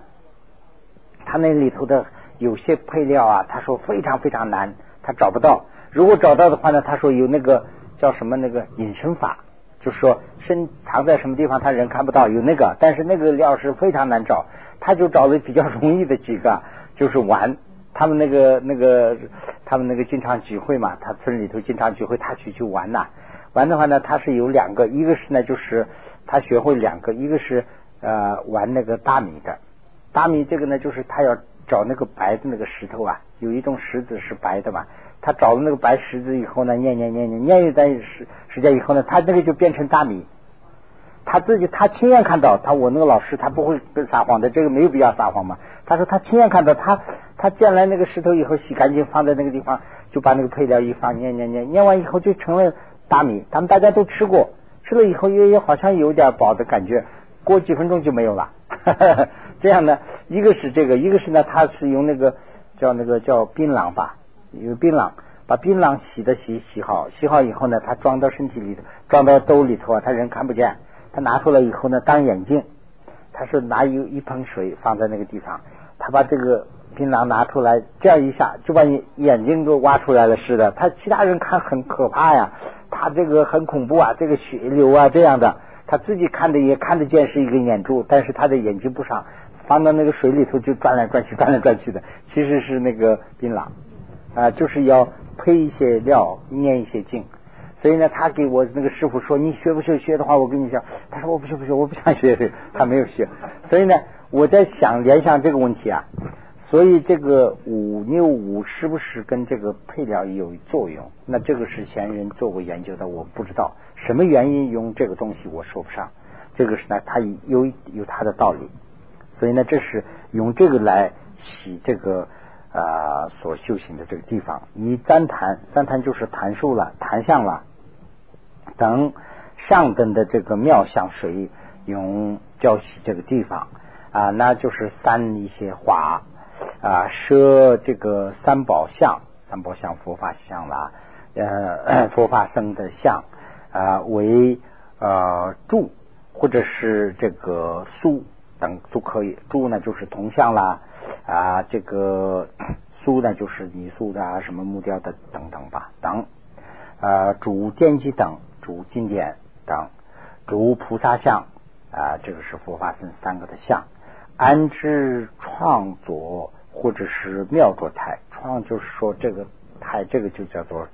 他那里头的。有些配料啊，他说非常非常难，他找不到。如果找到的话呢，他说有那个叫什么那个隐身法，就是说身藏在什么地方，他人看不到。有那个，但是那个料是非常难找，他就找了比较容易的几个，就是玩。他们那个那个他们那个经常聚会嘛，他村里头经常聚会，他去去玩呐。玩的话呢，他是有两个，一个是呢就是他学会两个，一个是呃玩那个大米的，大米这个呢就是他要。找那个白的那个石头啊，有一种石子是白的嘛。他找了那个白石子以后呢，念念念念念一段时时间以后呢，他那个就变成大米。他自己他亲眼看到，他我那个老师他不会撒谎的，这个没有必要撒谎嘛。他说他亲眼看到，他他见来那个石头以后洗干净放在那个地方，就把那个配料一放，念念念念完以后就成了大米。他们大家都吃过，吃了以后也也好像有点饱的感觉，过几分钟就没有了。这样呢，一个是这个，一个是呢，他是用那个叫那个叫槟榔吧，有槟榔，把槟榔洗的洗洗好，洗好以后呢，他装到身体里头，装到兜里头啊，他人看不见，他拿出来以后呢，当眼镜，他是拿一一盆水放在那个地方，他把这个槟榔拿出来，这样一下就把眼眼睛都挖出来了似的。他其他人看很可怕呀，他这个很恐怖啊，这个血流啊这样的，他自己看的也看得见是一个眼珠，但是他的眼睛不上，放到那个水里头就转来转去，转来转去的，其实是那个槟榔啊，就是要配一些料，念一些经。所以呢，他给我那个师傅说：“你学不学？学的话，我跟你讲。”他说：“我不学，不学，我不想学。”他没有学。所以呢，我在想联想这个问题啊。所以这个五六五是不是跟这个配料有作用？那这个是前人做过研究的，我不知道什么原因用这个东西，我说不上。这个是呢，它有有它的道理。所以呢，这是用这个来洗这个。啊，所修行的这个地方，以赞坛，赞坛就是坛树了，坛像了等上等的这个妙相水用浇洗这个地方啊，那就是三一些花啊，设这个三宝像，三宝像佛法像啦，呃，佛法僧的像啊，为呃柱或者是这个树等都可以，柱呢就是铜像啦。啊，这个 塑呢，就是泥塑的啊，什么木雕的等等吧，等啊，主奠基等，主经典等，主菩萨像啊，这个是佛法僧三个的像，安置创作或者是妙作台，创就是说这个台，这个就叫做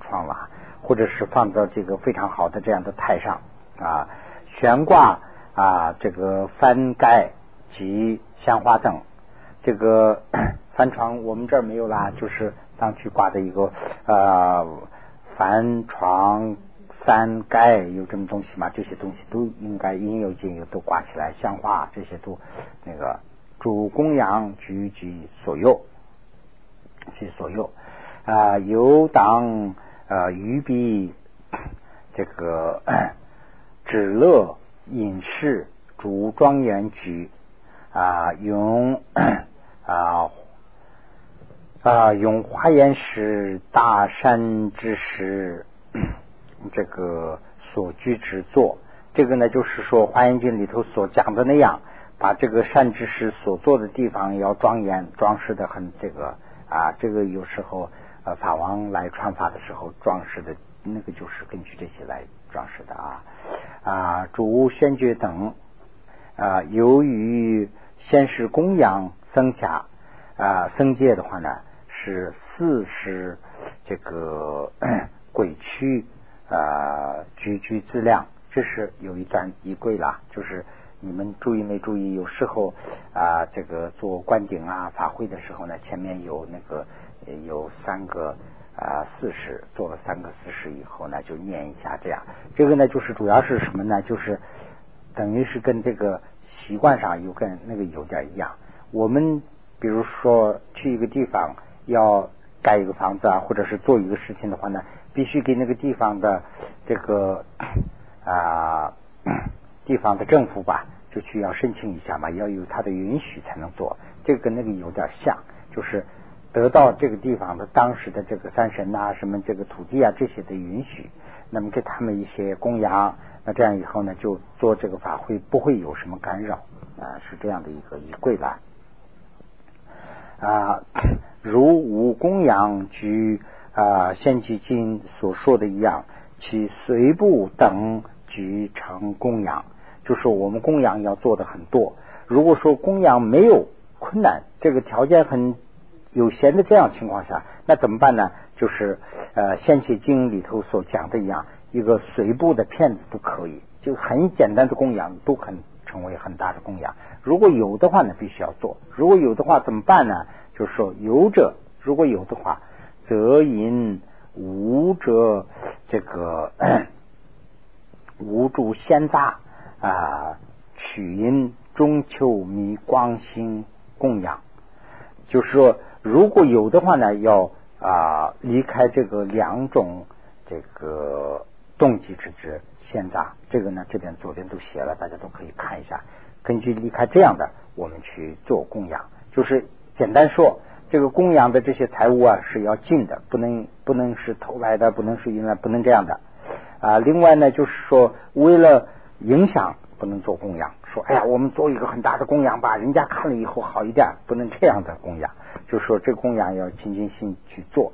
创了，或者是放到这个非常好的这样的台上啊，悬挂啊，这个翻盖及香花等。这个 帆床我们这儿没有啦，就是上去挂的一个呃帆床三盖有这么东西吗？这些东西都应该应有尽有，都挂起来，香花这些都那个主供养居居所有，其所有啊，有当呃鱼币这个 止乐隐士主庄严局啊用。啊啊！用华严石大山之石，这个所居之作，这个呢，就是说《华严经》里头所讲的那样，把这个善知识所做的地方要庄严装饰的很这个啊，这个有时候呃法王来传法的时候装饰的那个就是根据这些来装饰的啊啊，主宣觉等啊，由于先是供养。僧伽啊，僧戒的话呢是四十这个 鬼区啊，居居自量，这是有一段仪轨啦。就是你们注意没注意？有时候啊，这个做观顶啊法会的时候呢，前面有那个有三个啊四十，做了三个四十以后呢，就念一下这样。这个呢，就是主要是什么呢？就是等于是跟这个习惯上有跟那个有点一样。我们比如说去一个地方要盖一个房子啊，或者是做一个事情的话呢，必须给那个地方的这个啊地方的政府吧，就去要申请一下嘛，要有他的允许才能做。这个跟那个有点像，就是得到这个地方的当时的这个山神呐，什么这个土地啊这些的允许，那么给他们一些供养，那这样以后呢，就做这个法会不会有什么干扰啊，是这样的一个仪柜吧。啊，如无供养居啊，献祭经所说的一样，其随部等举成供养，就是我们供养要做的很多。如果说供养没有困难，这个条件很有限的这样情况下，那怎么办呢？就是呃，献祭经里头所讲的一样，一个随部的片子都可以，就很简单的供养都很成为很大的供养。如果有的话呢，必须要做；如果有的话，怎么办呢？就是说有者，如果有的话，则因无者这个 无助先杂啊，取因中秋弥光心供养。就是说，如果有的话呢，要啊离开这个两种这个动机之之现杂。这个呢，这边左边都写了，大家都可以看一下。根据离开这样的，我们去做供养，就是简单说，这个供养的这些财物啊是要进的，不能不能是偷来的，不能是因为不能这样的啊。另外呢，就是说为了影响，不能做供养。说，哎呀，我们做一个很大的供养吧，人家看了以后好一点，不能这样的供养。就说这供养要清净心去做。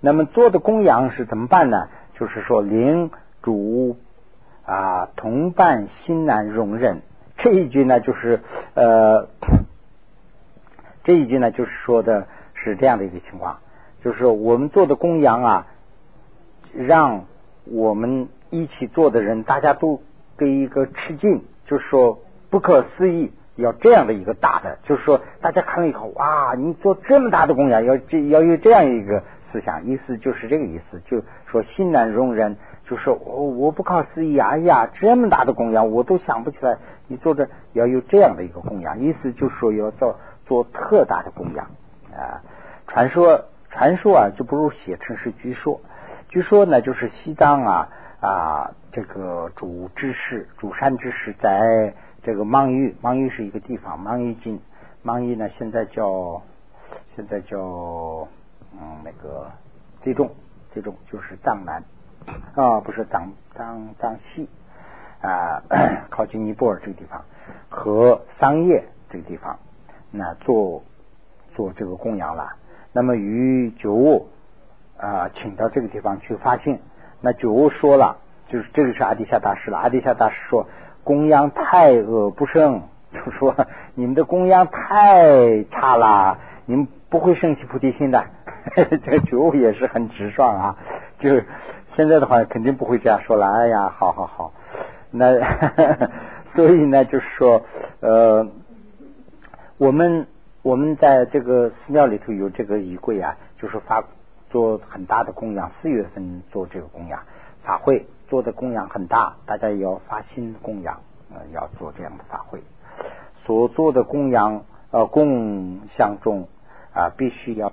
那么做的供养是怎么办呢？就是说，灵主啊，同伴心难容忍。这一句呢，就是呃，这一句呢，就是说的是这样的一个情况，就是我们做的供养啊，让我们一起做的人，大家都给一个吃惊，就说不可思议。要这样的一个大的，就是说，大家看了以后，哇，你做这么大的供养，要这要有这样一个思想，意思就是这个意思，就说心难容忍，就说我我不可思议，哎呀，这么大的供养我都想不起来，你做的要有这样的一个供养，意思就说要做做特大的供养啊。传说传说啊，就不如写成是据说，据说呢，就是西藏啊啊，这个主知识主山知识在。这个芒域，芒域是一个地方，芒域境，芒域呢现在叫现在叫嗯那个最重最重就是藏南啊不是藏藏藏西啊 靠近尼泊尔这个地方和桑叶这个地方那做做这个供养了。那么于九五啊请到这个地方去发现，那九悟说了，就是这个是阿底夏大师了。阿底夏大师说。供养太恶不胜，就说你们的供养太差了，你们不会升起菩提心的。这个觉悟也是很直爽啊，就现在的话肯定不会这样说了。哎呀，好好好，那 所以呢，就是说，呃，我们我们在这个寺庙里头有这个仪柜啊，就是发做很大的供养，四月份做这个供养法会。做的供养很大，大家也要发心供养，呃，要做这样的法会。所做的供养，呃，供相中啊，必须要。